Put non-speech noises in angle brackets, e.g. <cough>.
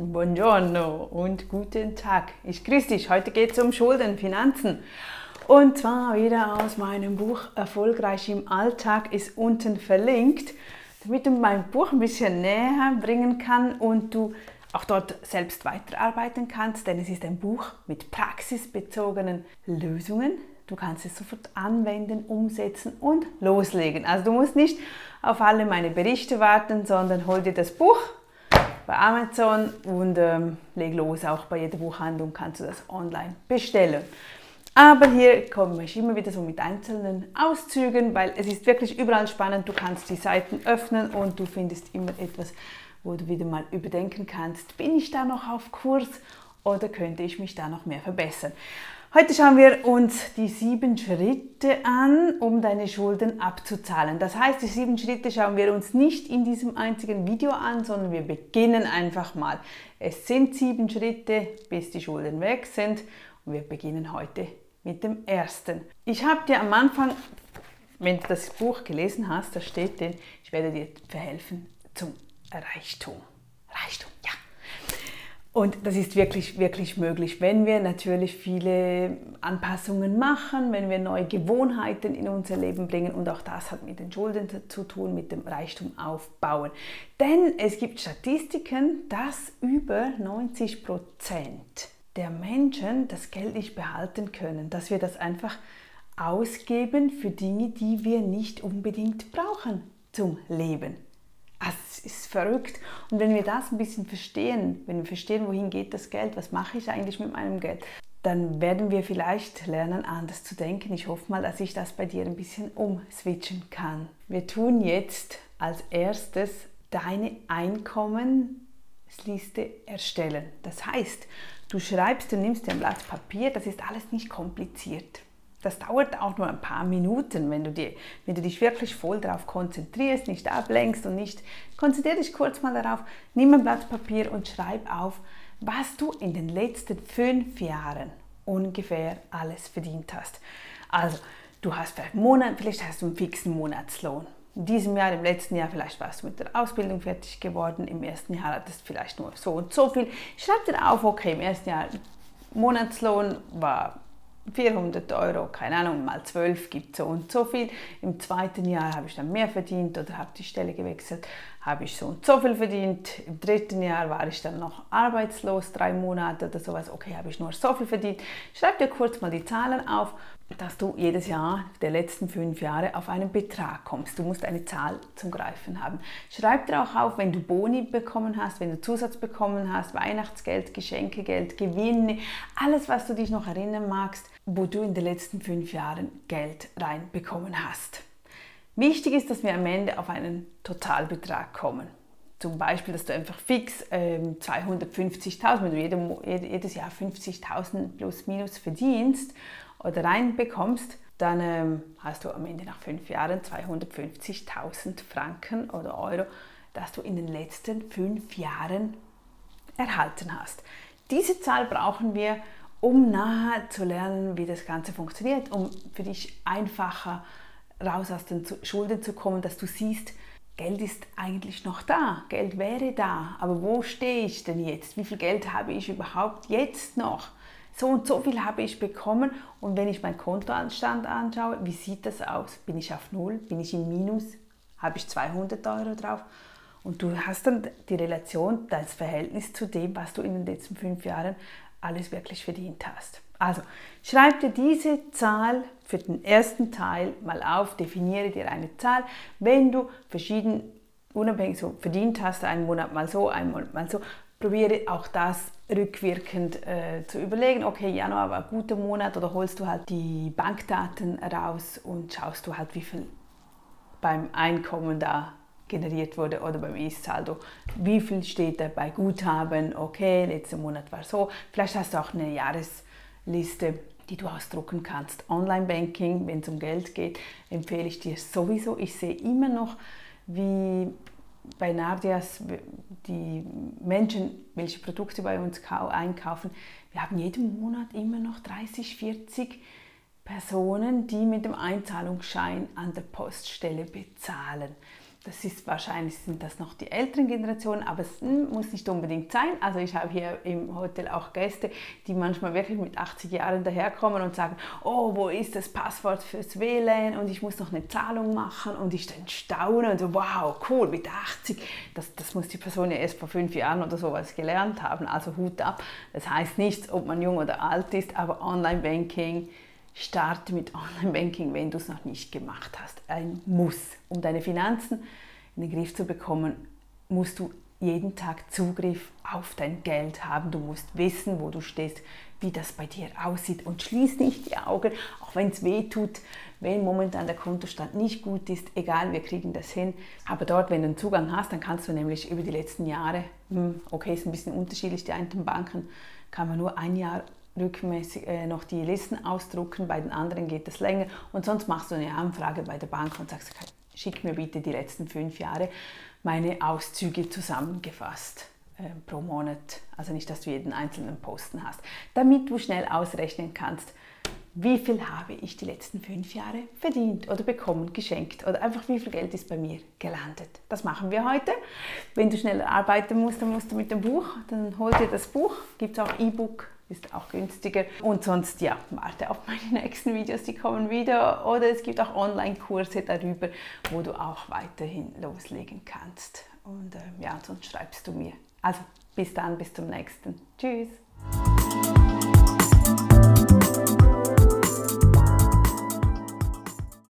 Buongiorno und guten Tag. Ich grüße dich. Heute geht es um Schulden, Finanzen. Und zwar wieder aus meinem Buch Erfolgreich im Alltag ist unten verlinkt, damit du mein Buch ein bisschen näher bringen kann und du auch dort selbst weiterarbeiten kannst, denn es ist ein Buch mit praxisbezogenen Lösungen. Du kannst es sofort anwenden, umsetzen und loslegen. Also du musst nicht auf alle meine Berichte warten, sondern hol dir das Buch bei Amazon und ähm, leg los. Auch bei jeder Buchhandlung kannst du das online bestellen. Aber hier komme ich immer wieder so mit einzelnen Auszügen, weil es ist wirklich überall spannend. Du kannst die Seiten öffnen und du findest immer etwas, wo du wieder mal überdenken kannst, bin ich da noch auf Kurs oder könnte ich mich da noch mehr verbessern. Heute schauen wir uns die sieben Schritte an, um deine Schulden abzuzahlen. Das heißt, die sieben Schritte schauen wir uns nicht in diesem einzigen Video an, sondern wir beginnen einfach mal. Es sind sieben Schritte, bis die Schulden weg sind und wir beginnen heute mit dem ersten. Ich habe dir am Anfang, wenn du das Buch gelesen hast, da steht drin, ich werde dir verhelfen zum Reichtum. Reichtum. Und das ist wirklich, wirklich möglich, wenn wir natürlich viele Anpassungen machen, wenn wir neue Gewohnheiten in unser Leben bringen. Und auch das hat mit den Schulden zu tun, mit dem Reichtum aufbauen. Denn es gibt Statistiken, dass über 90 Prozent der Menschen das Geld nicht behalten können, dass wir das einfach ausgeben für Dinge, die wir nicht unbedingt brauchen zum Leben. Also, es ist verrückt. Und wenn wir das ein bisschen verstehen, wenn wir verstehen, wohin geht das Geld, was mache ich eigentlich mit meinem Geld, dann werden wir vielleicht lernen, anders zu denken. Ich hoffe mal, dass ich das bei dir ein bisschen umswitchen kann. Wir tun jetzt als erstes deine Einkommensliste erstellen. Das heißt, du schreibst, du nimmst dir ein Blatt Papier, das ist alles nicht kompliziert. Das dauert auch nur ein paar Minuten, wenn du, dir, wenn du dich wirklich voll darauf konzentrierst, nicht ablenkst und nicht. Konzentriere dich kurz mal darauf, nimm ein Blatt Papier und schreib auf, was du in den letzten fünf Jahren ungefähr alles verdient hast. Also, du hast vielleicht, Monat, vielleicht hast du einen fixen Monatslohn. In diesem Jahr, im letzten Jahr, vielleicht warst du mit der Ausbildung fertig geworden. Im ersten Jahr hattest du vielleicht nur so und so viel. Schreib dir auf, okay, im ersten Jahr Monatslohn war 400 Euro, keine Ahnung, mal 12 gibt so und so viel. Im zweiten Jahr habe ich dann mehr verdient oder habe die Stelle gewechselt, habe ich so und so viel verdient. Im dritten Jahr war ich dann noch arbeitslos, drei Monate oder sowas. Okay, habe ich nur so viel verdient. Schreib dir kurz mal die Zahlen auf dass du jedes Jahr der letzten fünf Jahre auf einen Betrag kommst. Du musst eine Zahl zum Greifen haben. Schreib dir auch auf, wenn du Boni bekommen hast, wenn du Zusatz bekommen hast, Weihnachtsgeld, Geschenkegeld, Gewinne, alles, was du dich noch erinnern magst, wo du in den letzten fünf Jahren Geld reinbekommen hast. Wichtig ist, dass wir am Ende auf einen Totalbetrag kommen. Zum Beispiel, dass du einfach fix ähm, 250.000, wenn du jedes Jahr 50.000 plus minus verdienst oder reinbekommst, dann ähm, hast du am Ende nach fünf Jahren 250.000 Franken oder Euro, das du in den letzten fünf Jahren erhalten hast. Diese Zahl brauchen wir, um nachher zu lernen, wie das Ganze funktioniert, um für dich einfacher raus aus den Schulden zu kommen, dass du siehst, Geld ist eigentlich noch da, Geld wäre da, aber wo stehe ich denn jetzt? Wie viel Geld habe ich überhaupt jetzt noch? so und so viel habe ich bekommen und wenn ich meinen Kontoanstand anschaue, wie sieht das aus? Bin ich auf Null? Bin ich im Minus? Habe ich 200 Euro drauf? Und du hast dann die Relation, das Verhältnis zu dem, was du in den letzten fünf Jahren alles wirklich verdient hast. Also schreib dir diese Zahl für den ersten Teil mal auf, definiere dir eine Zahl. Wenn du verschieden unabhängig so verdient hast, einen Monat mal so, einen Monat mal so, probiere auch das rückwirkend äh, zu überlegen, okay, Januar war ein guter Monat oder holst du halt die Bankdaten raus und schaust du halt, wie viel beim Einkommen da generiert wurde oder beim Ist-Saldo. Wie viel steht da bei Guthaben? Okay, letzter Monat war so. Vielleicht hast du auch eine Jahresliste, die du ausdrucken kannst. Online-Banking, wenn es um Geld geht, empfehle ich dir sowieso. Ich sehe immer noch, wie bei Nardias die Menschen, welche Produkte bei uns einkaufen, wir haben jeden Monat immer noch 30, 40 Personen, die mit dem Einzahlungsschein an der Poststelle bezahlen. Das ist wahrscheinlich sind das noch die älteren Generationen, aber es muss nicht unbedingt sein. Also ich habe hier im Hotel auch Gäste, die manchmal wirklich mit 80 Jahren daherkommen und sagen, oh, wo ist das Passwort fürs WLAN und ich muss noch eine Zahlung machen und ich dann staune und so, wow, cool, mit 80. Das, das muss die Person ja erst vor fünf Jahren oder sowas gelernt haben, also Hut ab. Das heißt nichts, ob man jung oder alt ist, aber Online-Banking, Starte mit Online-Banking, wenn du es noch nicht gemacht hast. Ein Muss. Um deine Finanzen in den Griff zu bekommen, musst du jeden Tag Zugriff auf dein Geld haben. Du musst wissen, wo du stehst, wie das bei dir aussieht und schließ nicht die Augen, auch wenn es weh tut, wenn momentan der Kontostand nicht gut ist. Egal, wir kriegen das hin. Aber dort, wenn du einen Zugang hast, dann kannst du nämlich über die letzten Jahre, hm, okay, ist ein bisschen unterschiedlich, die einen Banken kann man nur ein Jahr rückmäßig äh, noch die Listen ausdrucken, bei den anderen geht das länger und sonst machst du eine Anfrage bei der Bank und sagst, schick mir bitte die letzten fünf Jahre meine Auszüge zusammengefasst äh, pro Monat. Also nicht, dass du jeden einzelnen Posten hast, damit du schnell ausrechnen kannst, wie viel habe ich die letzten fünf Jahre verdient oder bekommen, geschenkt oder einfach wie viel Geld ist bei mir gelandet. Das machen wir heute. Wenn du schnell arbeiten musst, dann musst du mit dem Buch, dann hol dir das Buch, gibt es auch E-Book ist auch günstiger. Und sonst, ja, warte auf meine <laughs> nächsten Videos, die kommen wieder. Oder es gibt auch Online-Kurse darüber, wo du auch weiterhin loslegen kannst. Und äh, ja, sonst schreibst du mir. Also bis dann, bis zum nächsten. Tschüss.